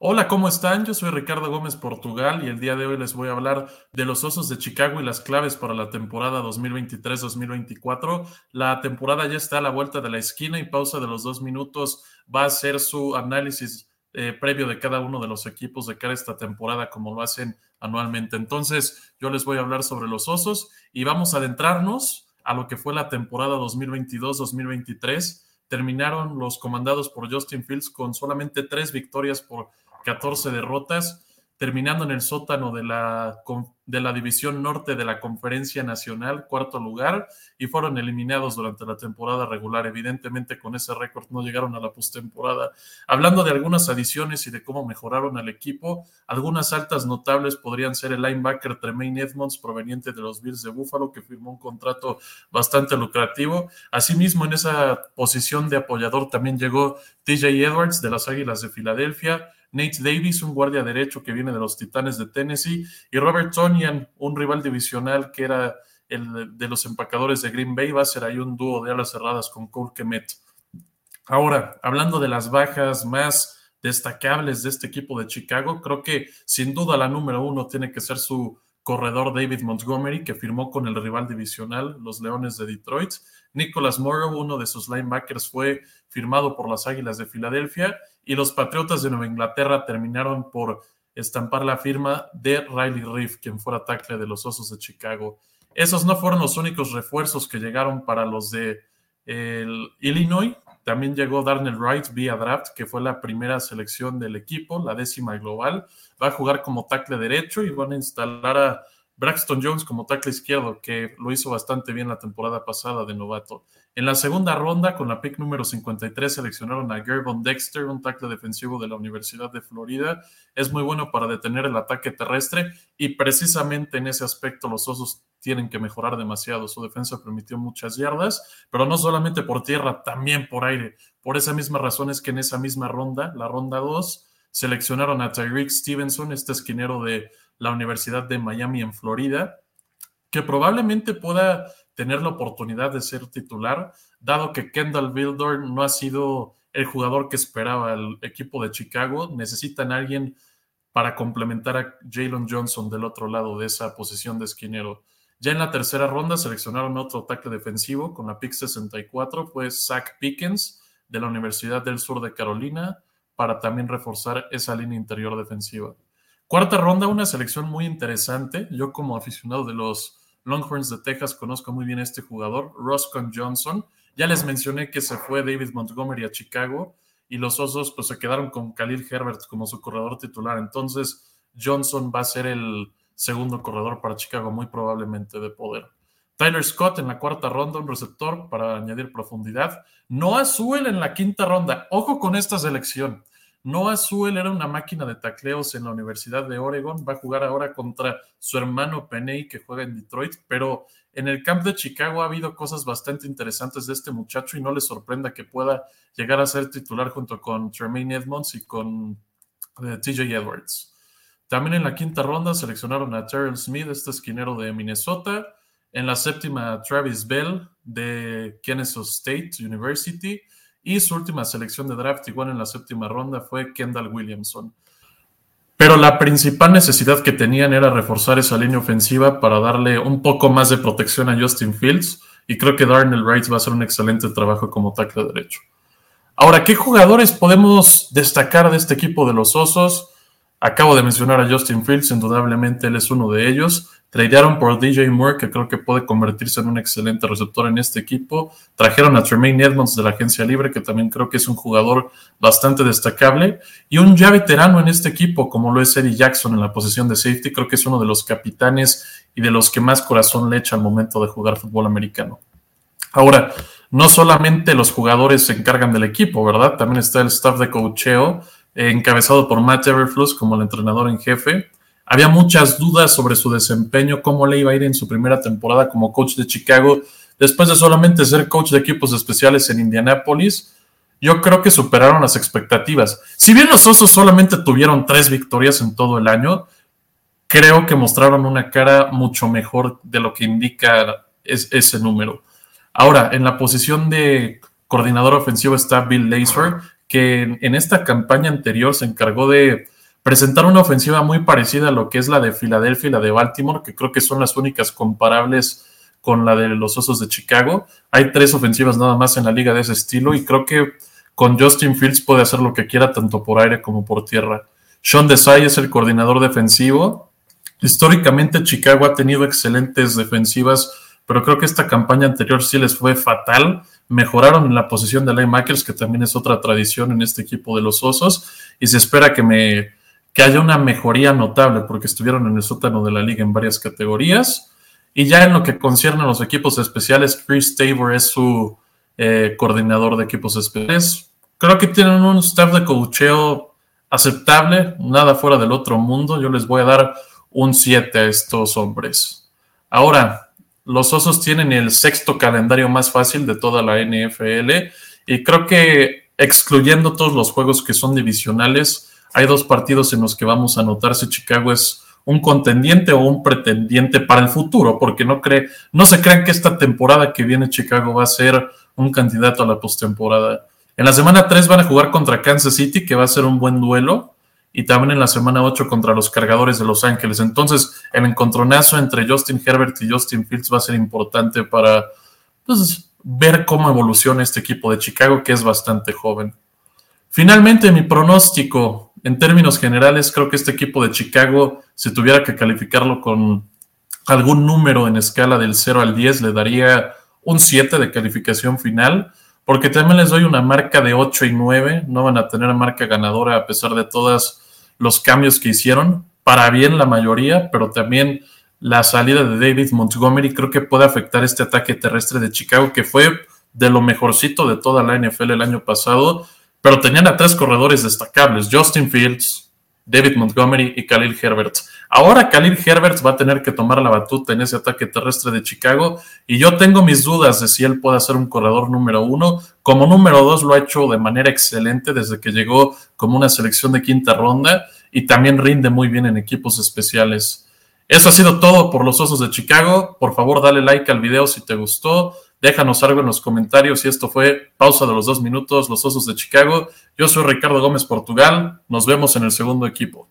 Hola, ¿cómo están? Yo soy Ricardo Gómez Portugal y el día de hoy les voy a hablar de los Osos de Chicago y las claves para la temporada 2023-2024. La temporada ya está a la vuelta de la esquina y pausa de los dos minutos va a ser su análisis eh, previo de cada uno de los equipos de cara a esta temporada como lo hacen anualmente. Entonces, yo les voy a hablar sobre los Osos y vamos a adentrarnos a lo que fue la temporada 2022-2023 terminaron los comandados por Justin Fields con solamente tres victorias por 14 derrotas, terminando en el sótano de la, de la División Norte de la Conferencia Nacional, cuarto lugar, y fueron eliminados durante la temporada regular. Evidentemente, con ese récord no llegaron a la postemporada. Hablando de algunas adiciones y de cómo mejoraron al equipo, algunas altas notables podrían ser el linebacker Tremaine Edmonds, proveniente de los Bills de Buffalo, que firmó un contrato bastante lucrativo. Asimismo, en esa posición de apoyador también llegó TJ Edwards de las Águilas de Filadelfia. Nate Davis, un guardia derecho que viene de los Titanes de Tennessee, y Robert Tonian, un rival divisional que era el de los empacadores de Green Bay, va a ser ahí un dúo de alas cerradas con Cole Kemet. Ahora, hablando de las bajas más destacables de este equipo de Chicago, creo que sin duda la número uno tiene que ser su corredor David Montgomery, que firmó con el rival divisional, los Leones de Detroit. Nicholas Morrow, uno de sus linebackers, fue firmado por las Águilas de Filadelfia y los Patriotas de Nueva Inglaterra terminaron por estampar la firma de Riley Reef, quien fuera tackle de los Osos de Chicago. Esos no fueron los únicos refuerzos que llegaron para los de Illinois. También llegó Darnell Wright vía draft, que fue la primera selección del equipo, la décima global. Va a jugar como tackle derecho y van a instalar a Braxton Jones como tackle izquierdo, que lo hizo bastante bien la temporada pasada de novato. En la segunda ronda, con la pick número 53, seleccionaron a Gervon Dexter, un tackle defensivo de la Universidad de Florida. Es muy bueno para detener el ataque terrestre y precisamente en ese aspecto los Osos tienen que mejorar demasiado. Su defensa permitió muchas yardas, pero no solamente por tierra, también por aire. Por esa misma razón es que en esa misma ronda, la ronda 2, seleccionaron a Tyreek Stevenson, este esquinero de la Universidad de Miami en Florida, que probablemente pueda tener la oportunidad de ser titular, dado que Kendall Bildor no ha sido el jugador que esperaba el equipo de Chicago. Necesitan a alguien para complementar a Jalen Johnson del otro lado de esa posición de esquinero. Ya en la tercera ronda seleccionaron otro ataque defensivo con la pick 64, fue Zach Pickens de la Universidad del Sur de Carolina para también reforzar esa línea interior defensiva. Cuarta ronda, una selección muy interesante. Yo como aficionado de los Longhorns de Texas conozco muy bien a este jugador, Roscoe Johnson. Ya les mencioné que se fue David Montgomery a Chicago y los Osos pues se quedaron con Khalil Herbert como su corredor titular. Entonces Johnson va a ser el segundo corredor para Chicago, muy probablemente de poder. Tyler Scott en la cuarta ronda, un receptor para añadir profundidad. Noah Sewell en la quinta ronda. Ojo con esta selección. Noah Sewell era una máquina de tacleos en la Universidad de Oregon, va a jugar ahora contra su hermano Peney que juega en Detroit, pero en el camp de Chicago ha habido cosas bastante interesantes de este muchacho y no le sorprenda que pueda llegar a ser titular junto con Tremaine Edmonds y con eh, TJ Edwards. También en la quinta ronda seleccionaron a Terrell Smith, este esquinero de Minnesota. En la séptima, Travis Bell de Kennesaw State University. Y su última selección de draft, igual en la séptima ronda, fue Kendall Williamson. Pero la principal necesidad que tenían era reforzar esa línea ofensiva para darle un poco más de protección a Justin Fields. Y creo que Darnell Wright va a hacer un excelente trabajo como tackle derecho. Ahora, ¿qué jugadores podemos destacar de este equipo de los Osos? Acabo de mencionar a Justin Fields, indudablemente él es uno de ellos. Tradearon por DJ Moore, que creo que puede convertirse en un excelente receptor en este equipo. Trajeron a Tremaine Edmonds de la agencia libre, que también creo que es un jugador bastante destacable. Y un ya veterano en este equipo, como lo es Eddie Jackson en la posición de safety, creo que es uno de los capitanes y de los que más corazón le echa al momento de jugar fútbol americano. Ahora, no solamente los jugadores se encargan del equipo, ¿verdad? También está el staff de coacheo, eh, encabezado por Matt Everfluss como el entrenador en jefe había muchas dudas sobre su desempeño, cómo le iba a ir en su primera temporada como coach de Chicago, después de solamente ser coach de equipos especiales en Indianápolis. Yo creo que superaron las expectativas. Si bien los Osos solamente tuvieron tres victorias en todo el año, creo que mostraron una cara mucho mejor de lo que indica ese número. Ahora, en la posición de coordinador ofensivo está Bill Laser, que en esta campaña anterior se encargó de presentar una ofensiva muy parecida a lo que es la de Filadelfia y la de Baltimore, que creo que son las únicas comparables con la de los Osos de Chicago. Hay tres ofensivas nada más en la liga de ese estilo y creo que con Justin Fields puede hacer lo que quiera tanto por aire como por tierra. Sean Desai es el coordinador defensivo. Históricamente Chicago ha tenido excelentes defensivas, pero creo que esta campaña anterior sí les fue fatal. Mejoraron en la posición de linebackers, que también es otra tradición en este equipo de los Osos, y se espera que me que haya una mejoría notable porque estuvieron en el sótano de la liga en varias categorías. Y ya en lo que concierne a los equipos especiales, Chris Tabor es su eh, coordinador de equipos especiales. Creo que tienen un staff de coacheo aceptable, nada fuera del otro mundo. Yo les voy a dar un 7 a estos hombres. Ahora, los Osos tienen el sexto calendario más fácil de toda la NFL y creo que excluyendo todos los juegos que son divisionales, hay dos partidos en los que vamos a notar si Chicago es un contendiente o un pretendiente para el futuro, porque no, cree, no se crean que esta temporada que viene Chicago va a ser un candidato a la postemporada. En la semana 3 van a jugar contra Kansas City, que va a ser un buen duelo, y también en la semana 8 contra los cargadores de Los Ángeles. Entonces, el encontronazo entre Justin Herbert y Justin Fields va a ser importante para pues, ver cómo evoluciona este equipo de Chicago, que es bastante joven. Finalmente, mi pronóstico, en términos generales, creo que este equipo de Chicago, si tuviera que calificarlo con algún número en escala del 0 al 10, le daría un 7 de calificación final, porque también les doy una marca de 8 y 9, no van a tener marca ganadora a pesar de todos los cambios que hicieron, para bien la mayoría, pero también la salida de David Montgomery creo que puede afectar este ataque terrestre de Chicago, que fue de lo mejorcito de toda la NFL el año pasado pero tenían a tres corredores destacables, Justin Fields, David Montgomery y Khalil Herbert. Ahora Khalil Herbert va a tener que tomar la batuta en ese ataque terrestre de Chicago y yo tengo mis dudas de si él puede ser un corredor número uno. Como número dos lo ha hecho de manera excelente desde que llegó como una selección de quinta ronda y también rinde muy bien en equipos especiales. Eso ha sido todo por los Osos de Chicago. Por favor, dale like al video si te gustó. Déjanos algo en los comentarios y esto fue pausa de los dos minutos, los Osos de Chicago. Yo soy Ricardo Gómez Portugal. Nos vemos en el segundo equipo.